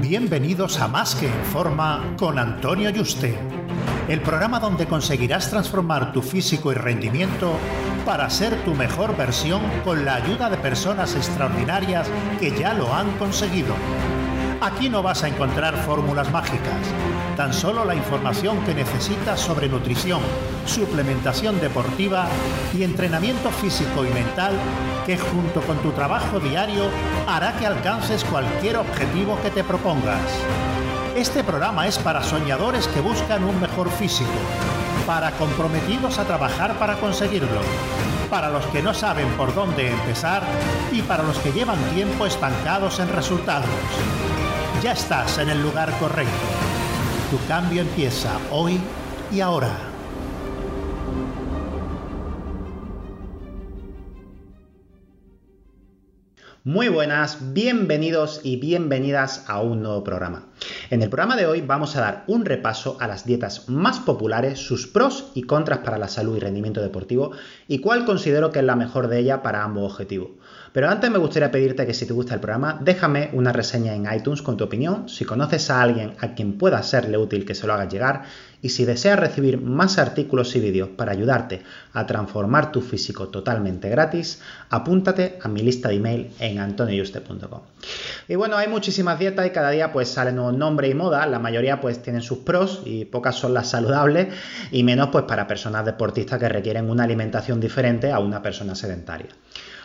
Bienvenidos a Más que en Forma con Antonio Yuste, el programa donde conseguirás transformar tu físico y rendimiento para ser tu mejor versión con la ayuda de personas extraordinarias que ya lo han conseguido. Aquí no vas a encontrar fórmulas mágicas, tan solo la información que necesitas sobre nutrición, suplementación deportiva y entrenamiento físico y mental que junto con tu trabajo diario hará que alcances cualquier objetivo que te propongas. Este programa es para soñadores que buscan un mejor físico, para comprometidos a trabajar para conseguirlo, para los que no saben por dónde empezar y para los que llevan tiempo estancados en resultados. Ya estás en el lugar correcto. Tu cambio empieza hoy y ahora. Muy buenas, bienvenidos y bienvenidas a un nuevo programa. En el programa de hoy vamos a dar un repaso a las dietas más populares, sus pros y contras para la salud y rendimiento deportivo y cuál considero que es la mejor de ella para ambos objetivos. Pero antes me gustaría pedirte que si te gusta el programa, déjame una reseña en iTunes con tu opinión, si conoces a alguien a quien pueda serle útil que se lo hagas llegar y si deseas recibir más artículos y vídeos para ayudarte a transformar tu físico totalmente gratis, apúntate a mi lista de email en antonioyuste.com. Y bueno, hay muchísimas dietas y cada día pues salen nuevos nombres y modas, la mayoría pues tienen sus pros y pocas son las saludables y menos pues para personas deportistas que requieren una alimentación diferente a una persona sedentaria.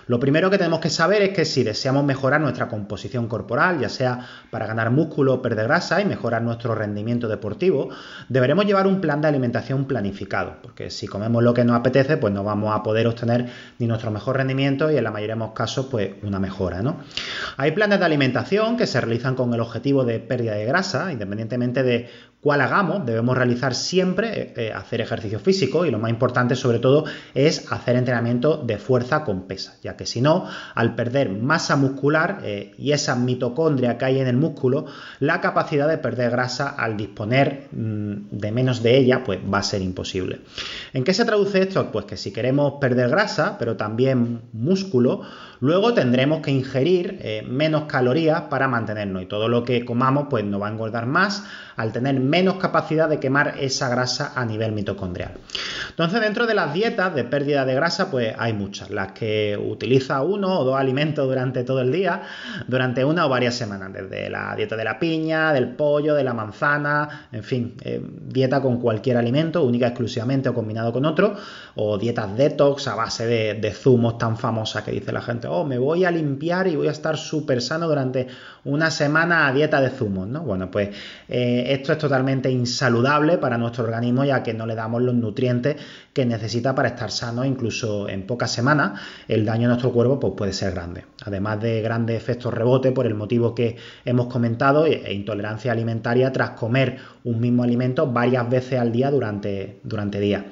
Lo primero que tenemos que saber es que si deseamos mejorar nuestra composición corporal, ya sea para ganar músculo perder grasa y mejorar nuestro rendimiento deportivo, deberemos llevar un plan de alimentación planificado, porque si comemos lo que nos apetece, pues no vamos a poder obtener ni nuestro mejor rendimiento y en la mayoría de los casos, pues una mejora, ¿no? Hay planes de alimentación que se realizan con el objetivo de pérdida de grasa, independientemente de cuál hagamos, debemos realizar siempre eh, eh, hacer ejercicio físico y lo más importante sobre todo es hacer entrenamiento de fuerza con pesa, que si no, al perder masa muscular eh, y esa mitocondria que hay en el músculo, la capacidad de perder grasa al disponer mm, de menos de ella, pues va a ser imposible. ¿En qué se traduce esto? Pues que si queremos perder grasa, pero también músculo, luego tendremos que ingerir menos calorías para mantenernos y todo lo que comamos pues nos va a engordar más al tener menos capacidad de quemar esa grasa a nivel mitocondrial. Entonces, dentro de las dietas de pérdida de grasa, pues hay muchas, las que utiliza uno o dos alimentos durante todo el día, durante una o varias semanas, desde la dieta de la piña, del pollo, de la manzana, en fin, eh, dieta con cualquier alimento, única exclusivamente o combinado con otro, o dietas detox a base de, de zumos tan famosas que dice la gente, oh, me voy a limpiar y voy a estar súper sano durante una semana a dieta de zumos, ¿no? Bueno, pues eh, esto es totalmente insaludable para nuestro organismo ya que no le damos los nutrientes que necesita para estar sano incluso en pocas semanas el daño a nuestro cuerpo pues, puede ser grande. Además de grandes efectos rebote por el motivo que hemos comentado e, e intolerancia alimentaria tras comer un mismo alimento varias veces al día durante, durante días.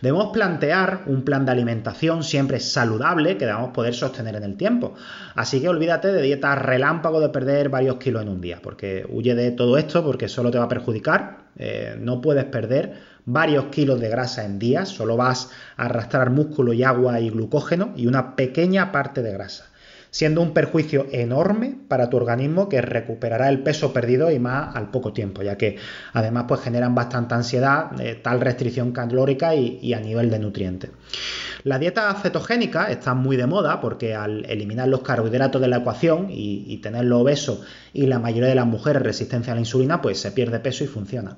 Debemos plantear un plan de alimentación siempre saludable que debamos poder sostener en el tiempo. Así que olvídate de dietas relámpago de perder varios kilos en un día, porque huye de todo esto porque solo te va a perjudicar. Eh, no puedes perder varios kilos de grasa en días, solo vas a arrastrar músculo y agua y glucógeno y una pequeña parte de grasa siendo un perjuicio enorme para tu organismo que recuperará el peso perdido y más al poco tiempo, ya que además pues generan bastante ansiedad, eh, tal restricción calórica y, a nivel de nutrientes. La dieta cetogénica está muy de moda porque al eliminar los carbohidratos de la ecuación y, tenerlo obeso y la mayoría de las mujeres resistencia a la insulina, pues se pierde peso y funciona.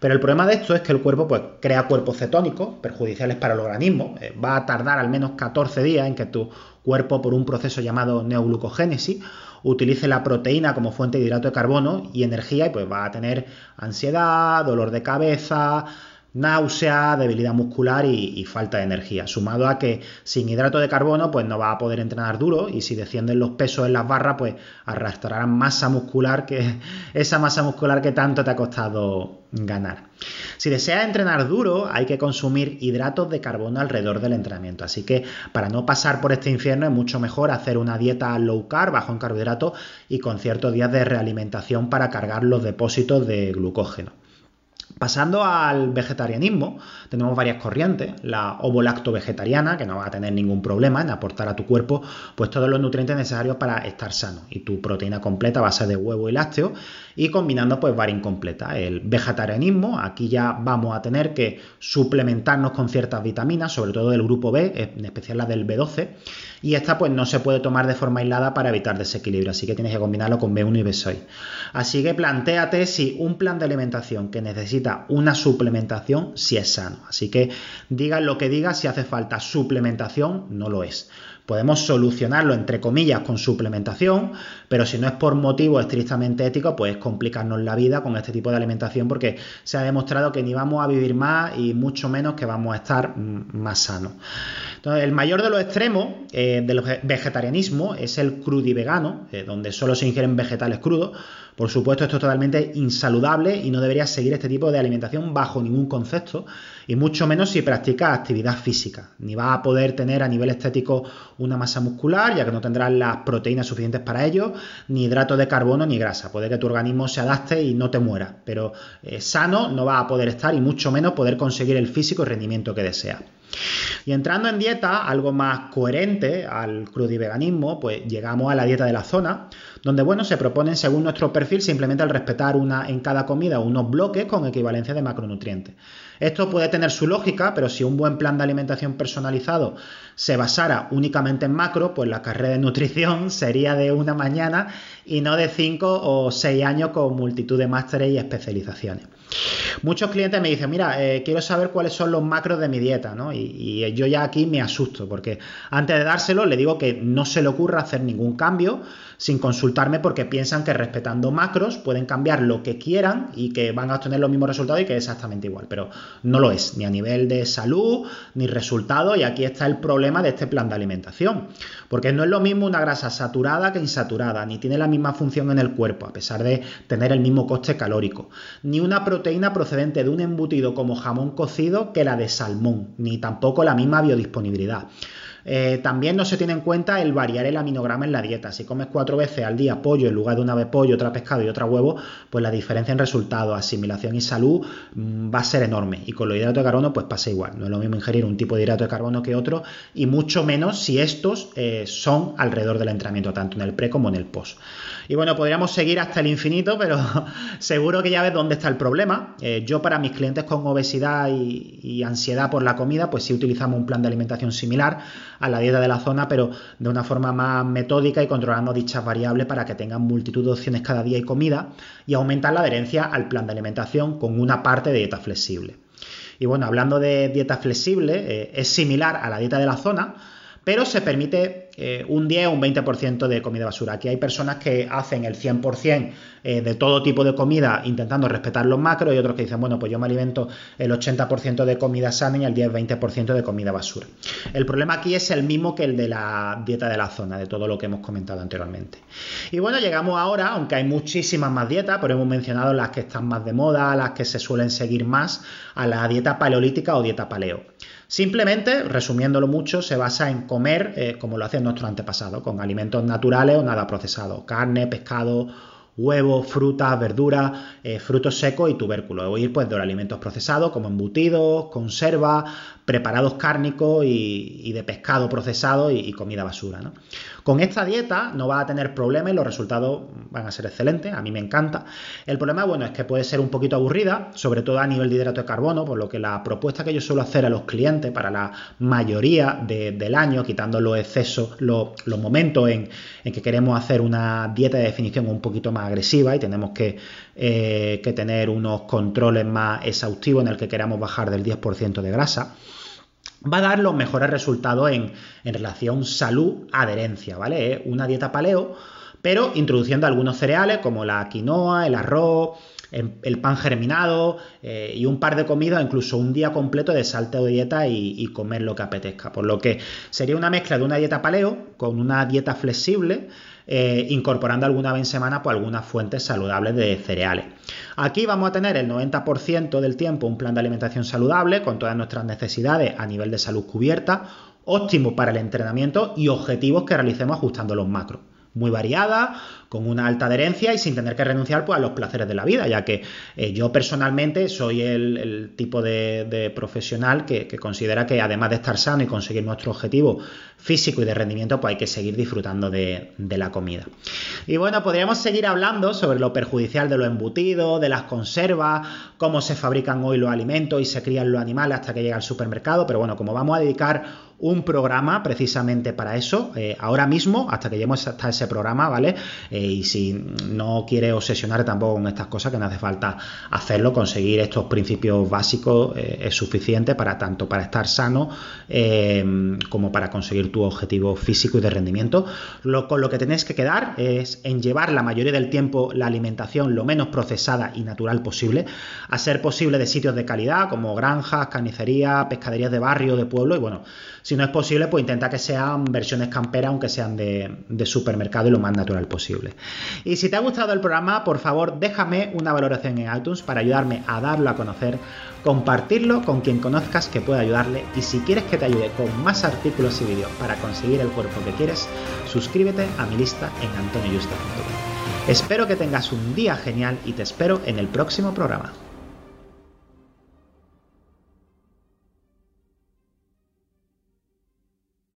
Pero el problema de esto es que el cuerpo pues, crea cuerpos cetónicos perjudiciales para el organismo. Eh, va a tardar al menos 14 días en que tu cuerpo, por un proceso llamado neoglucogénesis, utilice la proteína como fuente de hidrato de carbono y energía y pues va a tener ansiedad, dolor de cabeza, náusea, debilidad muscular y, falta de energía. Sumado a que sin hidrato de carbono, pues no va a poder entrenar duro y si descienden los pesos en las barras, pues arrastrarán masa muscular que esa masa muscular que tanto te ha costado ganar. Si deseas entrenar duro, hay que consumir hidratos de carbono alrededor del entrenamiento. Así que para no pasar por este infierno es mucho mejor hacer una dieta low carb, bajo en carbohidratos y con ciertos días de realimentación para cargar los depósitos de glucógeno. Pasando al vegetarianismo, tenemos varias corrientes. La ovolacto vegetariana, que no va a tener ningún problema en aportar a tu cuerpo pues todos los nutrientes necesarios para estar sano. Y tu proteína completa a base de huevo y lácteo. Y combinando pues varia incompleta. El vegetarianismo, aquí ya vamos a tener que suplementarnos con ciertas vitaminas, sobre todo del grupo B, en especial la del B12 y esta pues no se puede tomar de forma aislada para evitar desequilibrio, así que tienes que combinarlo con B1 y B6. Así que planteate si un plan de alimentación que necesita una suplementación, si es sano. Así que digas lo que digas, si hace falta suplementación, no lo es. Podemos solucionarlo entre comillas con suplementación, pero si no es por motivo estrictamente ético, pues complicarnos la vida con este tipo de alimentación porque se ha demostrado que ni vamos a vivir más y mucho menos que vamos a estar más sanos. Entonces, el mayor de los extremos eh, del vegetarianismo es el crudivegano, eh, donde solo se ingieren vegetales crudos. Por supuesto, esto es totalmente insaludable y no deberías seguir este tipo de alimentación bajo ningún concepto, y mucho menos si practicas actividad física. Ni vas a poder tener a nivel estético una masa muscular, ya que no tendrás las proteínas suficientes para ello, ni hidratos de carbono ni grasa. Puede que tu organismo se adapte y no te muera, pero eh, sano no va a poder estar y mucho menos poder conseguir el físico y rendimiento que deseas. Y entrando en dieta, algo más coherente al crudiveganismo, pues llegamos a la dieta de la zona, donde bueno, se proponen según nuestro perfil simplemente al respetar una en cada comida unos bloques con equivalencia de macronutrientes. Esto puede tener su lógica, pero si un buen plan de alimentación personalizado se basara únicamente en macro, pues la carrera de nutrición sería de una mañana y no de cinco o seis años con multitud de másteres y especializaciones. Muchos clientes me dicen, mira, eh, quiero saber cuáles son los macros de mi dieta, ¿no? Y, yo ya aquí me asusto, porque antes de dárselo le digo que no se le ocurra hacer ningún cambio sin consultarme porque piensan que respetando macros pueden cambiar lo que quieran y que van a obtener los mismos resultados y que es exactamente igual, pero no lo es, ni a nivel de salud, ni resultado, y aquí está el problema de este plan de alimentación, porque no es lo mismo una grasa saturada que insaturada, ni tiene la misma función en el cuerpo, a pesar de tener el mismo coste calórico, ni una proteína procedente de un embutido como jamón cocido que la de salmón, ni tampoco la misma biodisponibilidad. Eh, también no se tiene en cuenta el variar el aminograma en la dieta. Si comes cuatro veces al día pollo en lugar de una vez pollo, otra pescado y otra huevo, pues la diferencia en resultados, asimilación y salud mm, va a ser enorme. Y con los hidratos de carbono, pues pasa igual. No es lo mismo ingerir un tipo de hidrato de carbono que otro, y mucho menos si estos eh, son alrededor del entrenamiento, tanto en el pre como en el post. Y bueno, podríamos seguir hasta el infinito, pero seguro que ya ves dónde está el problema. Eh, yo para mis clientes con obesidad y, y ansiedad por la comida, pues sí utilizamos un plan de alimentación similar a la dieta de la zona, pero de una forma más metódica y controlando dichas variables para que tengan multitud de opciones cada día y comida y aumentar la adherencia al plan de alimentación con una parte de dieta flexible. Y bueno, hablando de dieta flexible, eh, es similar a la dieta de la zona, pero se permite eh, un 10 o un 20% de comida basura. Aquí hay personas que hacen el 100% eh, de todo tipo de comida intentando respetar los macros y otros que dicen, bueno, pues yo me alimento el 80% de comida sana y el 10-20% de comida basura. El problema aquí es el mismo que el de la dieta de la zona, de todo lo que hemos comentado anteriormente. Y bueno, llegamos ahora, aunque hay muchísimas más dietas, pero hemos mencionado las que están más de moda, las que se suelen seguir más, a la dieta paleolítica o dieta paleo. Simplemente, resumiéndolo mucho, se basa en comer eh, como lo hacen nuestros antepasados, con alimentos naturales o nada procesados, carne, pescado, huevos, frutas, verduras, eh, frutos secos y tubérculos. O ir pues de los alimentos procesados como embutidos, conservas, preparados cárnicos y, de pescado procesado y, comida basura. Con esta dieta no va a tener problemas y los resultados van a ser excelentes, a mí me encanta. El problema, bueno, es que puede ser un poquito aburrida, sobre todo a nivel de hidrato de carbono, por lo que la propuesta que yo suelo hacer a los clientes para la mayoría del año, quitando los excesos, los, momentos en, que queremos hacer una dieta de definición un poquito más agresiva y tenemos que, eh, que tener unos controles más exhaustivos en el que queramos bajar del 10% de grasa va a dar los mejores resultados en, relación salud-adherencia, ¿vale? Una dieta paleo, pero introduciendo algunos cereales como la quinoa, el arroz, el, pan germinado eh, y un par de comidas, incluso un día completo de salteo de dieta y, comer lo que apetezca. Por lo que sería una mezcla de una dieta paleo con una dieta flexible. Eh, incorporando alguna vez en semana pues, algunas fuentes saludables de cereales. Aquí vamos a tener el 90% del tiempo un plan de alimentación saludable con todas nuestras necesidades a nivel de salud cubierta, óptimo para el entrenamiento y objetivos que realicemos ajustando los macros muy variada, con una alta adherencia y sin tener que renunciar pues, a los placeres de la vida, ya que eh, yo personalmente soy el, tipo de, profesional que, considera que además de estar sano y conseguir nuestro objetivo físico y de rendimiento, pues hay que seguir disfrutando de, la comida. Y bueno, podríamos seguir hablando sobre lo perjudicial de los embutidos, de las conservas, cómo se fabrican hoy los alimentos y se crían los animales hasta que llega al supermercado, pero bueno, como vamos a dedicar un programa precisamente para eso, eh, ahora mismo, hasta que lleguemos hasta ese programa, ¿vale? Eh, y si no quiere obsesionar tampoco con estas cosas, que no hace falta hacerlo, conseguir estos principios básicos eh, es suficiente para tanto para estar sano como para conseguir tu objetivo físico y de rendimiento. Lo, con lo que tenéis que quedar es en llevar la mayoría del tiempo la alimentación lo menos procesada y natural posible, a ser posible de sitios de calidad como granjas, carnicerías, pescaderías de barrio, de pueblo y bueno, si no es posible, pues intenta que sean versiones camperas, aunque sean de, supermercado y lo más natural posible. Y si te ha gustado el programa, por favor, déjame una valoración en iTunes para ayudarme a darlo a conocer, compartirlo con quien conozcas que pueda ayudarle y si quieres que te ayude con más artículos y vídeos para conseguir el cuerpo que quieres, suscríbete a mi lista en antonioyuste.com. Espero que tengas un día genial y te espero en el próximo programa.